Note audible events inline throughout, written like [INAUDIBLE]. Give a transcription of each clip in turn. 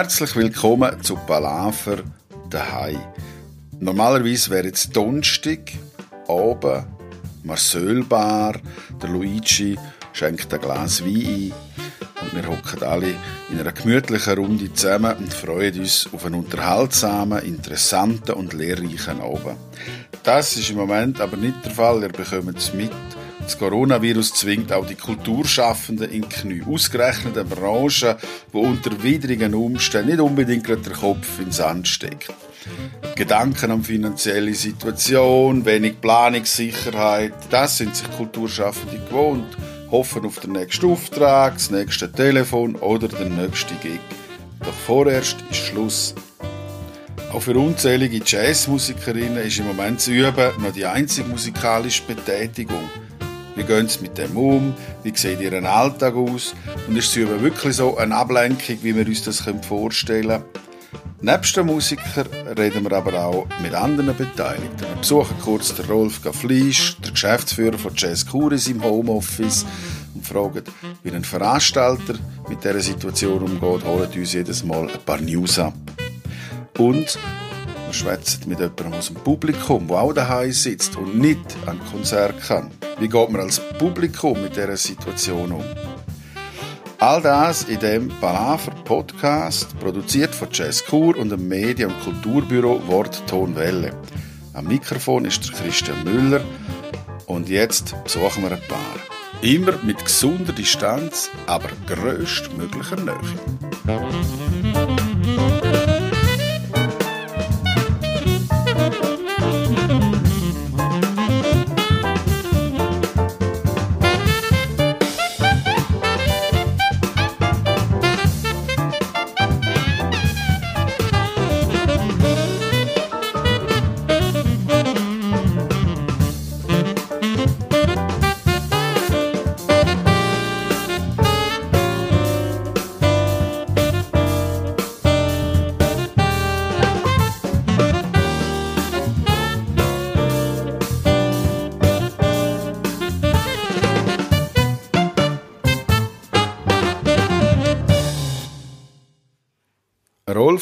Herzlich willkommen zu Palaver daheim. Normalerweise wäre jetzt Donnerstag, oben, Marcel Bar, der Luigi schenkt ein Glas Wein ein und wir hocken alle in einer gemütlichen Runde zusammen und freuen uns auf einen unterhaltsamen, interessanten und lehrreichen Abend. Das ist im Moment aber nicht der Fall, ihr bekommt es mit. Das Coronavirus zwingt auch die Kulturschaffenden in Knie. Ausgerechnet eine Branche, die unter widrigen Umständen nicht unbedingt den Kopf in Sand steckt. Gedanken an finanzielle Situation, wenig Planungssicherheit, das sind sich Kulturschaffende gewohnt. Hoffen auf den nächsten Auftrag, das nächste Telefon oder den nächsten Gig. Doch vorerst ist Schluss. Auch für unzählige Jazzmusikerinnen ist im Moment zu üben noch die einzige musikalische Betätigung. Wie gehen sie mit dem um? Wie sieht ihr Alltag aus? Und ist üben wirklich so eine Ablenkung, wie wir uns das vorstellen können? Nebst den Musikern reden wir aber auch mit anderen Beteiligten. Wir besuchen kurz den Rolf Gafflisch, der Geschäftsführer von Jazz Curis im Homeoffice und fragen, wie ein Veranstalter mit dieser Situation umgeht, holen uns jedes Mal ein paar News ab. Und wir schwätzen mit jemandem aus dem Publikum, der auch daheim sitzt und nicht an Konzert kann. Wie geht man als Publikum mit dieser Situation um? All das in dem Palaver Podcast, produziert von Jazz Kur und dem Medien- und Kulturbüro Wort Ton Welle. Am Mikrofon ist Christian Müller und jetzt besuchen wir ein paar. Immer mit gesunder Distanz, aber größtmöglicher Nähe.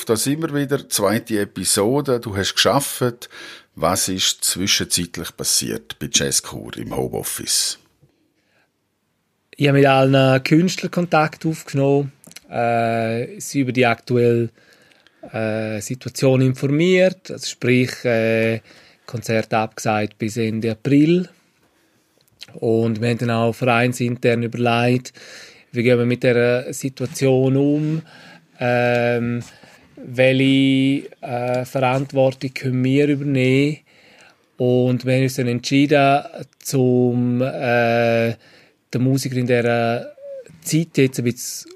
Da sind wir wieder, zweite Episode. Du hast geschafft. Was ist zwischenzeitlich passiert bei Jazzcore im Homeoffice? Ich habe mit allen Künstlern Kontakt aufgenommen, äh, sie über die aktuelle äh, Situation informiert, also sprich äh, Konzert abgesagt bis Ende April. Und wir haben dann auch vereinsintern überlegt, wie gehen wir mit der Situation um. Ähm, welche äh, Verantwortung können wir übernehmen und wir haben uns dann entschieden, zum äh, den Musiker in dieser Zeit jetzt ein bisschen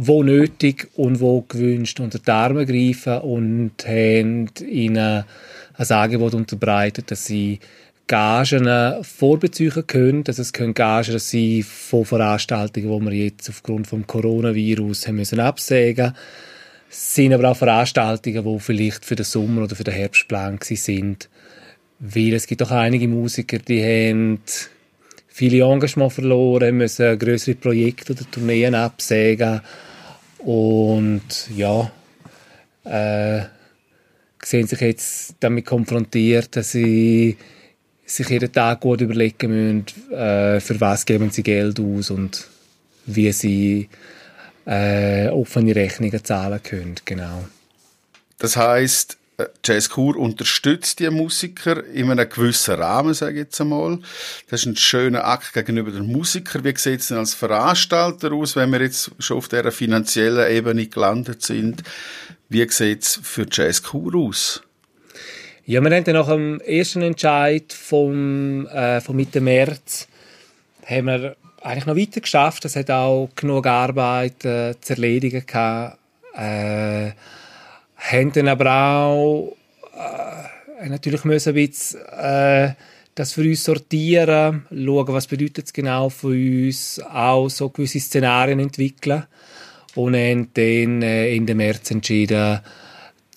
wo nötig und wo gewünscht unter die Arme greifen und haben ihnen ein Angebot unterbreitet, dass sie Gagen vorbeziehen können. Dass es können Gagen sein von Veranstaltungen, die wir jetzt aufgrund des Coronavirus haben müssen absägen mussten sind aber auch Veranstaltungen, die vielleicht für den Sommer oder für den Herbst geplant sind. Weil es gibt auch einige Musiker, die haben viele Engagement verloren, müssen größere Projekte oder Tourneen absägen und ja, äh, sehen sich jetzt damit konfrontiert, dass sie sich jeden Tag gut überlegen müssen, äh, für was geben sie Geld aus und wie sie äh, offene Rechnungen zahlen können. Genau. Das heißt, äh, Jazz Kur unterstützt die Musiker in einem gewissen Rahmen, sage ich jetzt einmal. Das ist ein schöner Akt gegenüber den Musikern. Wie sieht es denn als Veranstalter aus, wenn wir jetzt schon auf dieser finanziellen Ebene gelandet sind? Wie sieht es für Jazz Kur aus? Ja, wir haben dann nach dem ersten Entscheid vom, äh, von Mitte März haben wir eigentlich noch weiter geschafft. Es hat auch genug Arbeit äh, zu erledigen gehabt. Äh, haben dann aber auch äh, natürlich müssen ein bisschen, äh, das für uns sortieren, schauen, was bedeutet es genau für uns, auch so gewisse Szenarien entwickeln und haben dann äh, Ende März entschieden,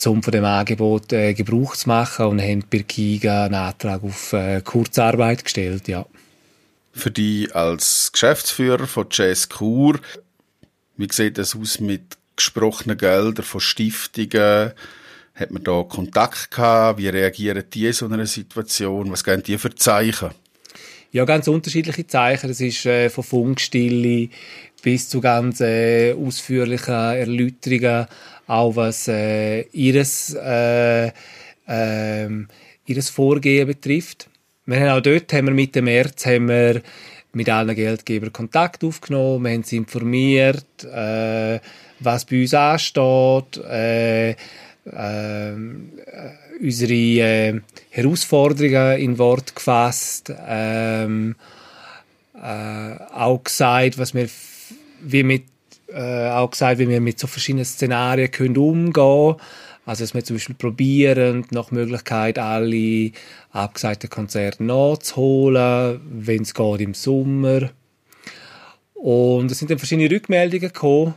um von dem Angebot äh, Gebrauch zu machen und haben bei Kiga einen Antrag auf äh, Kurzarbeit gestellt, ja für dich als Geschäftsführer von Jazz Kur. Wie sieht das aus mit gesprochenen Gelder von Stiftungen? Hat man da Kontakt gehabt? Wie reagieren die in so einer Situation? Was geben die für Zeichen? Ja, ganz unterschiedliche Zeichen. Das ist äh, von Funkstille bis zu ganz äh, ausführlichen Erläuterungen, auch was äh, ihres, äh, äh, ihres Vorgehen betrifft. Wir haben auch dort haben wir mit dem März haben wir mit allen Geldgebern Kontakt aufgenommen, wir haben sie informiert, äh, was bei uns ansteht, äh, äh, unsere äh, Herausforderungen in Wort gefasst, ähm, äh, auch gesagt, was wir wie mit äh, auch gesagt, wie wir mit so verschiedenen Szenarien können umgehen also dass wir zum Beispiel probieren, nach Möglichkeit alle abgesagten Konzerte nachzuholen, wenn es geht im Sommer. Und es sind dann verschiedene Rückmeldungen gekommen,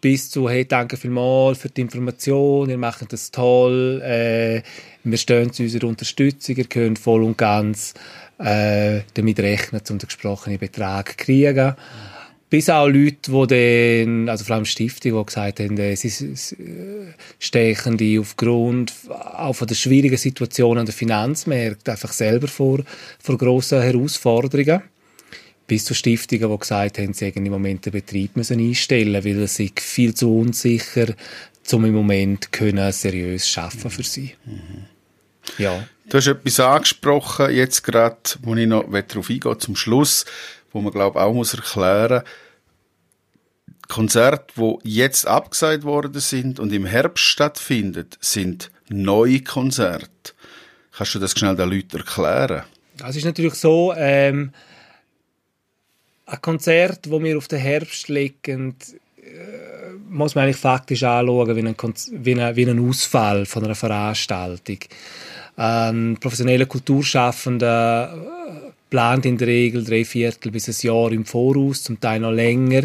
bis zu, hey, danke vielmals für die Information, ihr macht das toll, äh, wir stehen zu unserer Unterstützung, ihr könnt voll und ganz äh, damit rechnen, um den gesprochenen Betrag zu kriegen. Bis auch Leute, die dann, also vor allem Stiftungen, die gesagt haben, äh, sie stechen die aufgrund auch von der schwierigen Situation an den Finanzmärkten einfach selber vor, vor grossen Herausforderungen bis zu Stiftungen, die gesagt haben, sie im Moment den Betrieb müssen einstellen weil es sich viel zu unsicher, um im Moment können seriös schaffen für sie. Mhm. Ja. Du hast etwas angesprochen, jetzt gerade, wo ich noch darauf eingehe, zum Schluss, wo man, glaube auch muss erklären Konzerte, die jetzt abgesagt worden sind und im Herbst stattfinden, sind neue Konzerte. Kannst du das schnell den Leuten erklären? Es ist natürlich so, ähm, ein Konzert, wo wir auf den Herbst legen, äh, muss man eigentlich faktisch anschauen wie ein, wie, ein, wie ein Ausfall von einer Veranstaltung. Ein professioneller Kulturschaffender plant in der Regel drei Viertel bis ein Jahr im Voraus, zum Teil noch länger.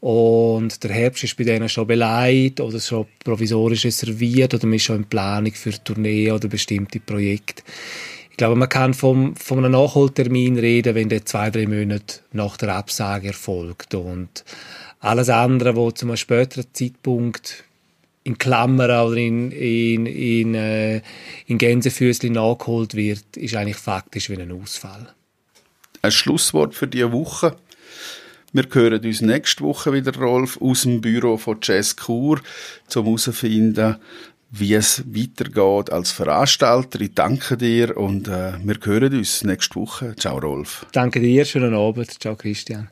Und der Herbst ist bei denen schon beleidigt oder schon provisorisch reserviert oder man ist schon in Planung für Tourneen oder bestimmte Projekte. Ich glaube, man kann vom, von einem Nachholtermin reden, wenn der zwei, drei Monate nach der Absage erfolgt. Und alles andere, was zu einem späteren Zeitpunkt in Klammern oder in, in, in, äh, in Gänsefüßchen nachgeholt wird, ist eigentlich faktisch wie ein Ausfall. Ein Schlusswort für diese Woche. Wir hören uns nächste Woche wieder, Rolf, aus dem Büro von Jazz Kur, um herauszufinden, wie es weitergeht als Veranstalter. Ich danke dir und äh, wir hören uns nächste Woche. Ciao, Rolf. Danke dir, schönen Abend. Ciao, Christian.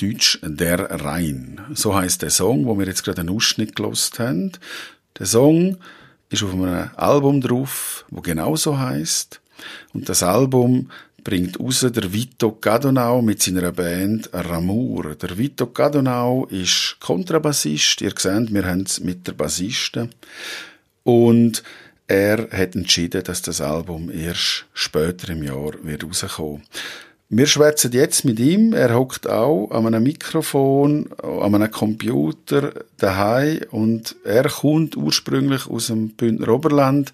Deutsch Der Rhein. So heißt der Song, wo wir jetzt gerade einen Ausschnitt gelost haben. Der Song ist auf einem Album drauf, wo genauso heißt. Und das Album bringt raus der Vito Gadonau mit seiner Band Ramur. Der Vito Gadonau ist Kontrabassist. Ihr seht, wir haben es mit der Bassiste. Und er hat entschieden, dass das Album erst später im Jahr wird rauskommen. Wir schwätzen jetzt mit ihm. Er hockt auch an einem Mikrofon, an einem Computer daheim und er kommt ursprünglich aus dem Bündner Oberland,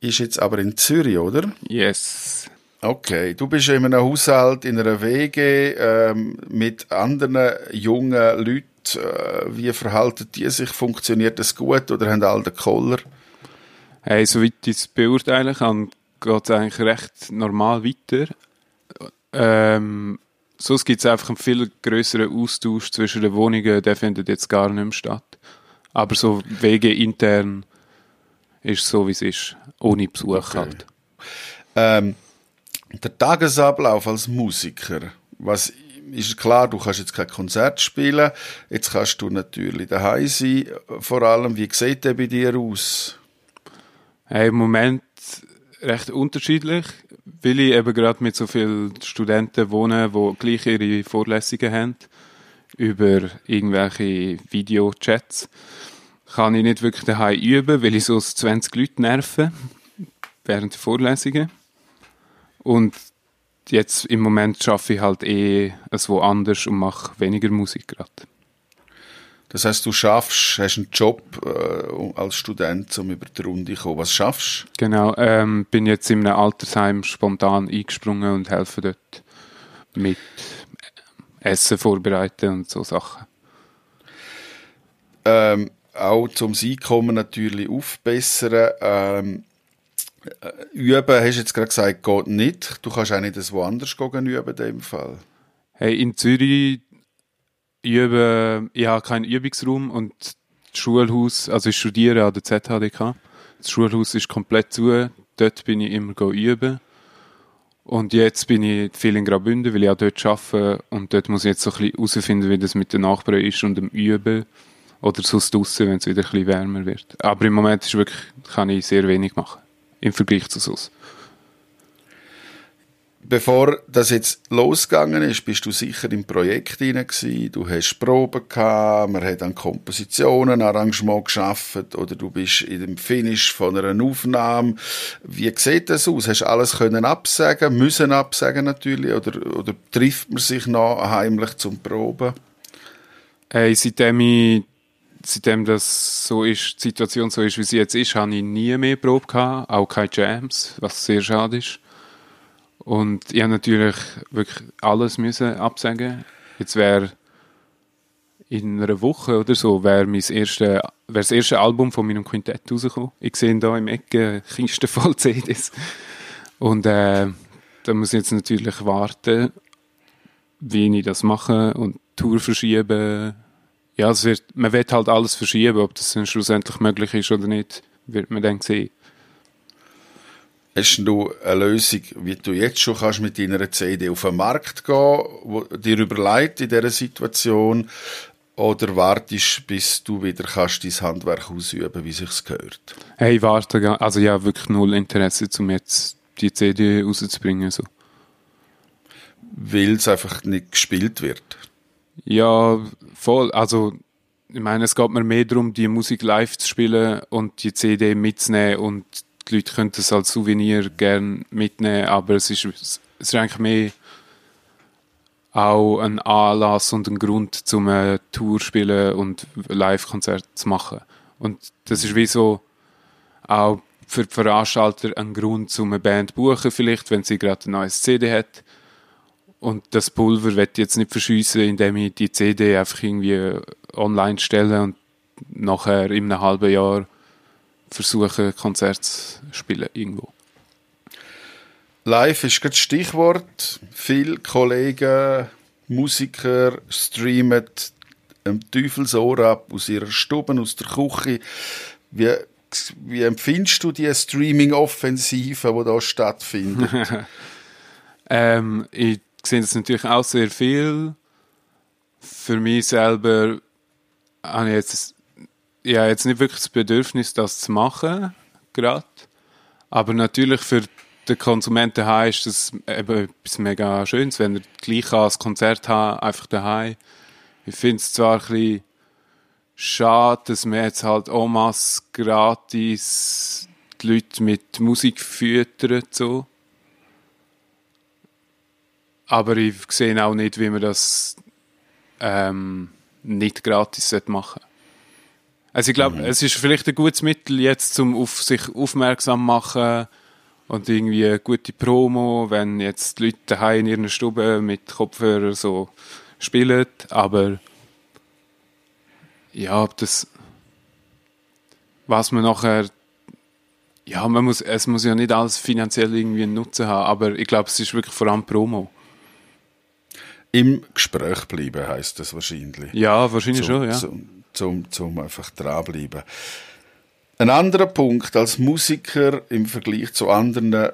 ist jetzt aber in Zürich, oder? Yes. Okay, du bist in einem Haushalt, in einer WG ähm, mit anderen jungen Leuten. Äh, wie verhalten die sich? Funktioniert das gut oder haben alle den Koller? Hey, soweit ich es beurteilen kann, geht es eigentlich recht normal weiter. Ähm, sonst gibt es einfach einen viel größeren Austausch zwischen den Wohnungen, der findet jetzt gar nicht mehr statt. Aber so WG intern ist so, wie es ist, ohne Besuch okay. halt. Ähm, der Tagesablauf als Musiker, was ist klar, du kannst jetzt kein Konzert spielen, jetzt kannst du natürlich daheim sein, vor allem, wie sieht der bei dir aus? Hey, Im Moment recht unterschiedlich, weil ich eben gerade mit so vielen Studenten wohne, die gleich ihre Vorlesungen haben, über irgendwelche Videochats, kann ich nicht wirklich daheim üben, weil ich so 20 Leute nerven während der Vorlesungen. Und jetzt im Moment schaffe ich halt eh es woanders und mache weniger Musik gerade. Das heißt, du schaffst, hast einen Job äh, als Student, um über die Runde zu kommen. Was schaffst du? Genau, ähm, bin jetzt in einem Altersheim spontan eingesprungen und helfe dort mit Essen vorbereiten und so Sachen. Ähm, auch zum Einkommen natürlich aufbessern. Ähm, äh, üben, hast du jetzt gerade gesagt, geht nicht. Du kannst auch nicht das woanders üben in dem Fall. Hey, in Zürich üben, ich habe keinen Übungsraum und das Schulhaus, also ich studiere an der ZHDK. Das Schulhaus ist komplett zu. Dort bin ich immer üben. Und jetzt bin ich viel in Graubünden, weil ich auch dort arbeite. Und dort muss ich jetzt so ein bisschen herausfinden, wie das mit den Nachbarn ist und dem Üben. Oder sonst draussen, wenn es wieder ein bisschen wärmer wird. Aber im Moment ist wirklich, kann ich sehr wenig machen im Vergleich zu sonst. Bevor das jetzt losgegangen ist, bist du sicher im Projekt hinein Du hast Proben gehabt, man hat an Kompositionen, Arrangement geschafft oder du bist in dem Finish von einer Aufnahme. Wie sieht das aus? Hast du alles können absagen, müssen absagen natürlich oder, oder trifft man sich noch heimlich zum Proben? Hey, seitdem ich seitdem das so ist, die Situation so ist, wie sie jetzt ist, habe ich nie mehr Probe gehabt, auch keine Jams, was sehr schade ist. Und ich habe natürlich wirklich alles müssen absagen. Jetzt wäre in einer Woche oder so wäre mein erste, wäre das erste Album von meinem Quintett rausgekommen. Ich sehe da im Ecke Kisten voll CDs. Und äh, da muss ich jetzt natürlich warten, wie ich das mache und Tour verschieben ja, es wird, man wird halt alles verschieben, ob das dann schlussendlich möglich ist oder nicht, wird man dann sehen. Hast du eine Lösung, wie du jetzt schon kannst mit deiner CD auf den Markt gehen, wo dir überlegt in dieser Situation, oder wartest, bis du wieder kannst dein Handwerk ausüben, wie sich's gehört? Hey, warte, also ja, wirklich null Interesse, um jetzt die CD rauszubringen, so. Weil es einfach nicht gespielt wird? Ja, voll. Also, ich meine, es geht mir mehr darum, die Musik live zu spielen und die CD mitzunehmen und die Leute können es als Souvenir gerne mitnehmen, aber es ist, es ist eigentlich mehr auch ein Anlass und ein Grund, zum eine Tour spielen und Live-Konzert zu machen. Und das ist wie so auch für die Veranstalter ein Grund, um eine Band zu buchen, vielleicht, wenn sie gerade ein neues CD hat und das Pulver wird jetzt nicht verschiessen, indem ich die CD einfach irgendwie online stelle und nachher in einem halben Jahr versuche, Konzert zu spielen irgendwo. Live ist das Stichwort. Viele Kollegen, Musiker streamen ein Teufelsohr ab aus ihrer Stube, aus der Küche. Wie, wie empfindest du die Streaming-Offensive, die da stattfindet? [LAUGHS] ähm, ich sehe das natürlich auch sehr viel. Für mich selber habe ich jetzt, ja, jetzt nicht wirklich das Bedürfnis, das zu machen, gerade. Aber natürlich für den Konsumenten daheim ist das eben etwas mega Schönes, wenn er gleich als Konzert hat, einfach daheim. Ich finde es zwar ein bisschen schade, dass man jetzt halt masse gratis die Leute mit Musik füttert, so. Aber ich sehe auch nicht, wie man das ähm, nicht gratis machen sollte. Also ich glaube, mhm. es ist vielleicht ein gutes Mittel jetzt, um auf sich aufmerksam machen und irgendwie eine gute Promo, wenn jetzt die Leute daheim in ihren Stube mit Kopfhörern so spielen, aber ja, ob das was man nachher ja, man muss, es muss ja nicht alles finanziell irgendwie einen Nutzen haben, aber ich glaube, es ist wirklich vor allem Promo. Im Gespräch bleiben heißt das wahrscheinlich. Ja, wahrscheinlich zum, schon, ja. Zum, zum, zum einfach dranbleiben. Ein anderer Punkt, als Musiker im Vergleich zu anderen äh,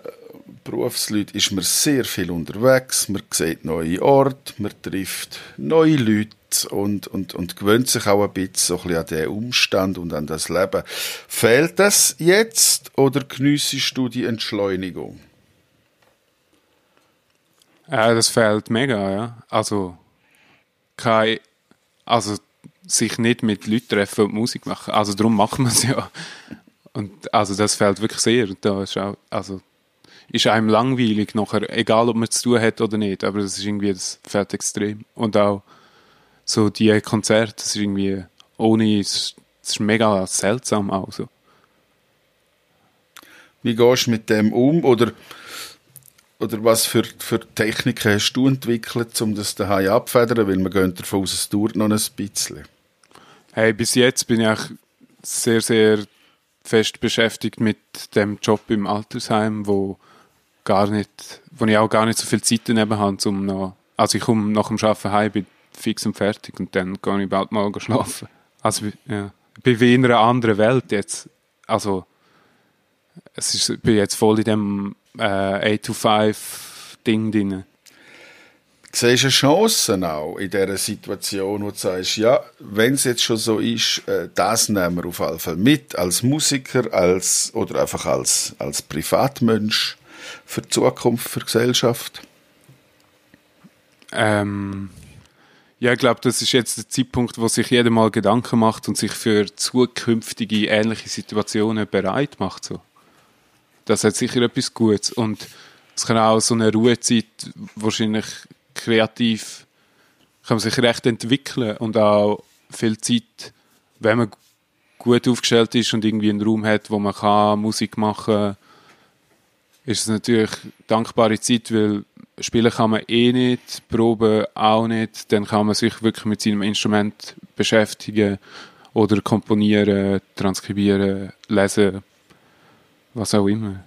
Berufsleuten ist man sehr viel unterwegs, man sieht neue Orte, man trifft neue Leute und, und, und gewöhnt sich auch ein bisschen, an den Umstand und an das Leben. Fehlt das jetzt oder geniessest du die Entschleunigung? Ja, das fehlt mega, ja. Also, kein, also sich nicht mit Leuten treffen und Musik machen. Also darum machen wir es ja. Und also das fehlt wirklich sehr. Da ist auch, also ist einem langweilig nachher, egal ob man es zu tun hat oder nicht, aber das ist irgendwie, das fehlt extrem. Und auch so die Konzerte, das ist irgendwie ohne, das ist mega seltsam auch so. Wie gehst du mit dem um? Oder oder was für, für Techniken hast du entwickelt, um das daheim abfedern? Weil man geht davon aus, es dauert noch ein bisschen. Hey, bis jetzt bin ich sehr, sehr fest beschäftigt mit dem Job im Altersheim, wo gar nicht, wo ich auch gar nicht so viel Zeit daneben habe, um noch, also ich komme nach dem Arbeiten heim, bin fix und fertig und dann gehe ich bald mal schlafen. Also, ja, ich bin wie in einer anderen Welt jetzt. Also, es ist, ich bin jetzt voll in dem äh, 8-to-5-Ding drin. Siehst du Chancen auch in dieser Situation, wo du sagst, ja, wenn es jetzt schon so ist, äh, das nehmen wir auf jeden Fall mit, als Musiker als, oder einfach als, als Privatmensch für die Zukunft, für die Gesellschaft? Ähm, ja, ich glaube, das ist jetzt der Zeitpunkt, wo sich jeder mal Gedanken macht und sich für zukünftige ähnliche Situationen bereit macht. So das hat sicher etwas Gutes. Und es kann auch so eine Ruhezeit wahrscheinlich kreativ kann man sich recht entwickeln und auch viel Zeit, wenn man gut aufgestellt ist und irgendwie einen Raum hat, wo man kann Musik machen kann, ist es natürlich dankbare Zeit, weil spielen kann man eh nicht, proben auch nicht, dann kann man sich wirklich mit seinem Instrument beschäftigen oder komponieren, transkribieren, lesen was auch immer.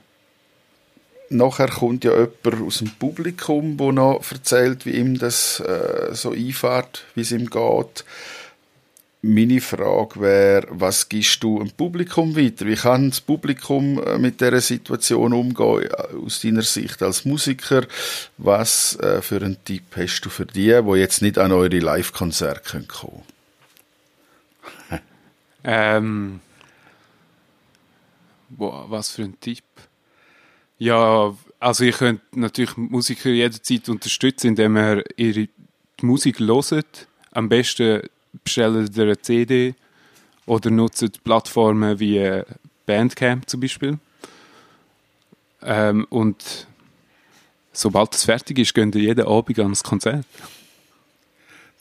Nachher kommt ja jemand aus dem Publikum, der noch erzählt, wie ihm das äh, so einfährt, wie es ihm geht. Meine Frage wäre, was gibst du dem Publikum weiter? Wie kann das Publikum äh, mit dieser Situation umgehen, äh, aus deiner Sicht als Musiker? Was äh, für einen Tipp hast du für die, die jetzt nicht an eure Live-Konzerte kommen können? [LAUGHS] ähm, was für ein Tipp. Ja, also ich könnte natürlich Musiker jederzeit unterstützen, indem er ihre Musik loset. Am besten bestellen sie eine CD oder nutzen Plattformen wie äh, Bandcamp zum Beispiel. Ähm, und sobald es fertig ist, gehen sie jeden Abend ans Konzert.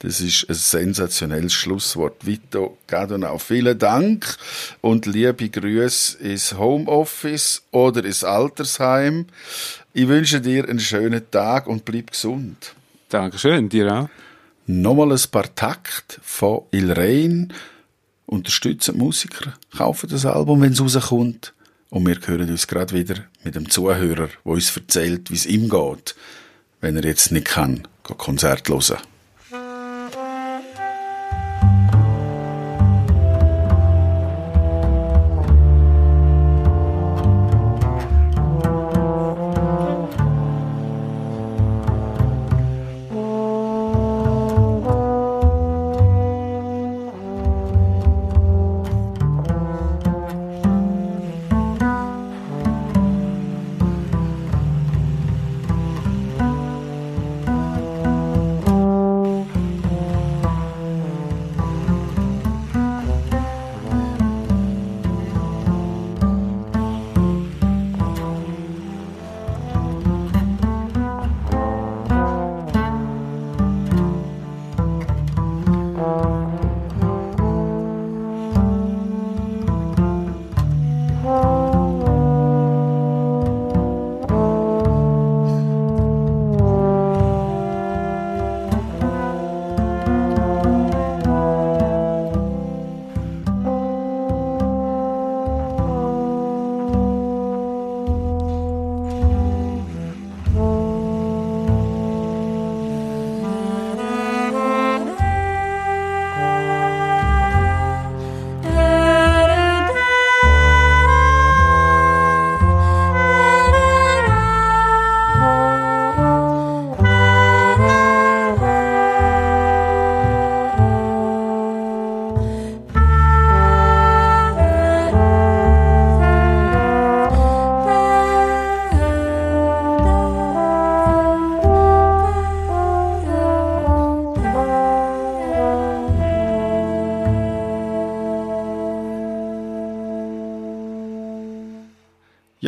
Das ist ein sensationelles Schlusswort. Vito Gadonau, vielen Dank und liebe Grüße ins Homeoffice oder ins Altersheim. Ich wünsche dir einen schönen Tag und bleib gesund. Dankeschön, dir auch. Nochmal ein paar Takt von Il Rein. Unterstützen die Musiker, kaufen das Album, wenn es rauskommt. Und wir hören uns gerade wieder mit dem Zuhörer, der uns erzählt, wie es ihm geht, wenn er jetzt nicht kann, Konzert hören.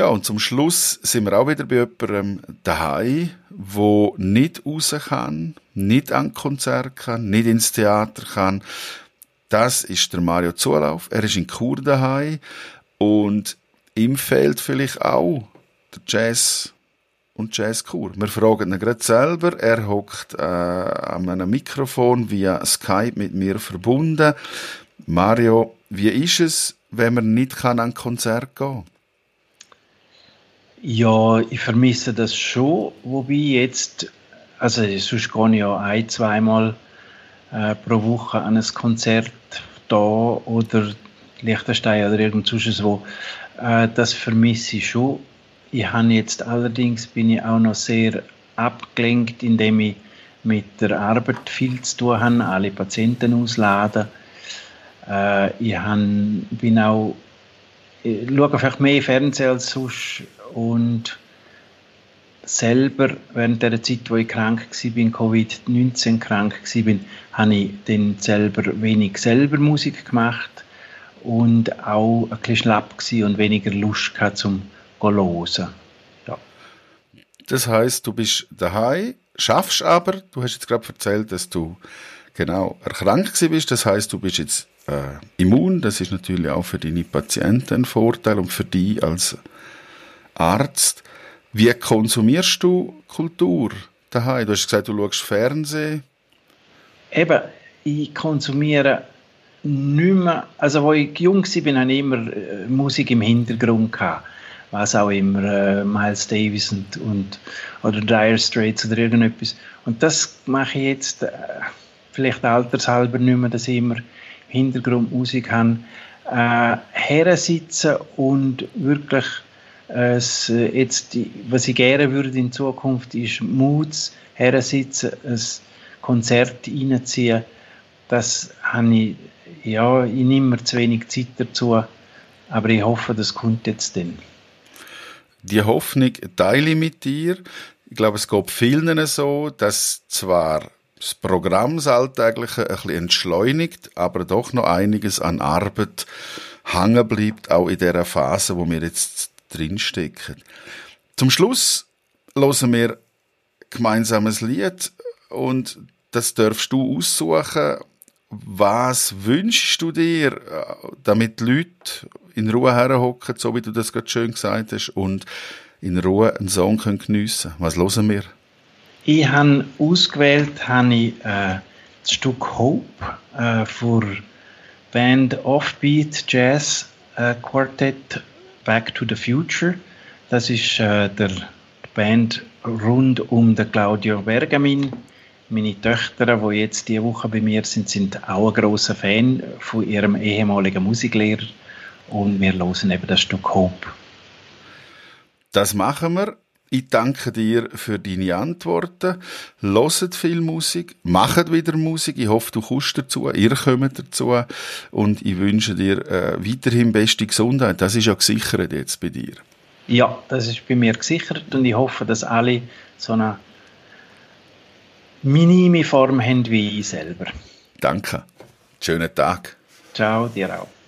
Ja, und zum Schluss sind wir auch wieder bei jemandem daheim, wo nicht raus kann, nicht an Konzert kann, nicht ins Theater kann. Das ist der Mario Zulauf. Er ist in Chur daheim und ihm fehlt vielleicht auch der Jazz und Jazzkur. Wir fragen ihn gerade selber. Er hockt äh, an einem Mikrofon via Skype mit mir verbunden. Mario, wie ist es, wenn man nicht kann an Konzert gehen Ja, ich vermisse das schon, wobei jetzt, also sonst gehe ich ja ein, zweimal äh, pro Woche an ein Konzert da oder Liechtenstein oder irgend sonst wo. Äh, das vermisse ich schon. Ich habe jetzt allerdings bin ich auch noch sehr abgelenkt, indem ich mit der Arbeit viel zu tun habe, alle Patienten ausladen. Äh, ich habe, bin auch, ich schaue vielleicht mehr Fernsehen als sonst und selber während der Zeit, wo ich krank war, Covid-19 krank war, habe ich dann selber wenig selber Musik gemacht und auch ein bisschen schlapp und weniger Lust gehabt zum hören. Ja. Das heißt, du bist daheim, schaffst aber, du hast jetzt gerade erzählt, dass du genau erkrankt bist, das heißt, du bist jetzt äh, immun, das ist natürlich auch für deine Patienten ein Vorteil und für dich als Arzt. Wie konsumierst du Kultur daheim? Du hast gesagt, du schaust Fernsehen. Eben, ich konsumiere nicht mehr, also als ich jung war, hatte ich immer äh, Musik im Hintergrund gehabt was auch immer, äh, Miles Davis und, und, oder Dire Straits oder irgendetwas. Und das mache ich jetzt äh, vielleicht altershalber nicht mehr, dass ich immer im Hintergrund Musik habe. Äh, hersitzen und wirklich äh, jetzt, was ich gerne würde in Zukunft, ist Moods hersitzen, ein Konzert reinziehen. Das habe ich, ja, ich nehme mir zu wenig Zeit dazu, aber ich hoffe, das kommt jetzt dann. Die Hoffnung teile ich mit dir. Ich glaube, es geht vielen so, dass zwar das Programm das Alltägliche ein bisschen entschleunigt, aber doch noch einiges an Arbeit hängen bleibt, auch in der Phase, wo wir jetzt drinstecken. Zum Schluss hören wir gemeinsames Lied und das darfst du aussuchen. Was wünschst du dir, damit die Leute in Ruhe herhocken, so wie du das gerade schön gesagt hast, und in Ruhe einen Song können geniessen Was hören wir? Ich habe ausgewählt habe ich, äh, das Stück Hope äh, für Band Offbeat Jazz äh, Quartet Back to the Future. Das ist äh, der Band rund um den Claudio Bergamin. Meine Töchter, die jetzt diese Woche bei mir sind, sind auch ein grosser Fan von ihrem ehemaligen Musiklehrer und wir hören eben das Stück Hope. Das machen wir. Ich danke dir für deine Antworten. Hört viel Musik, macht wieder Musik. Ich hoffe, du kommst dazu, ihr kommt dazu. Und ich wünsche dir äh, weiterhin beste Gesundheit. Das ist ja gesichert jetzt bei dir. Ja, das ist bei mir gesichert und ich hoffe, dass alle so eine minime Form haben wie ich selber. Danke. Schönen Tag. Ciao, dir auch.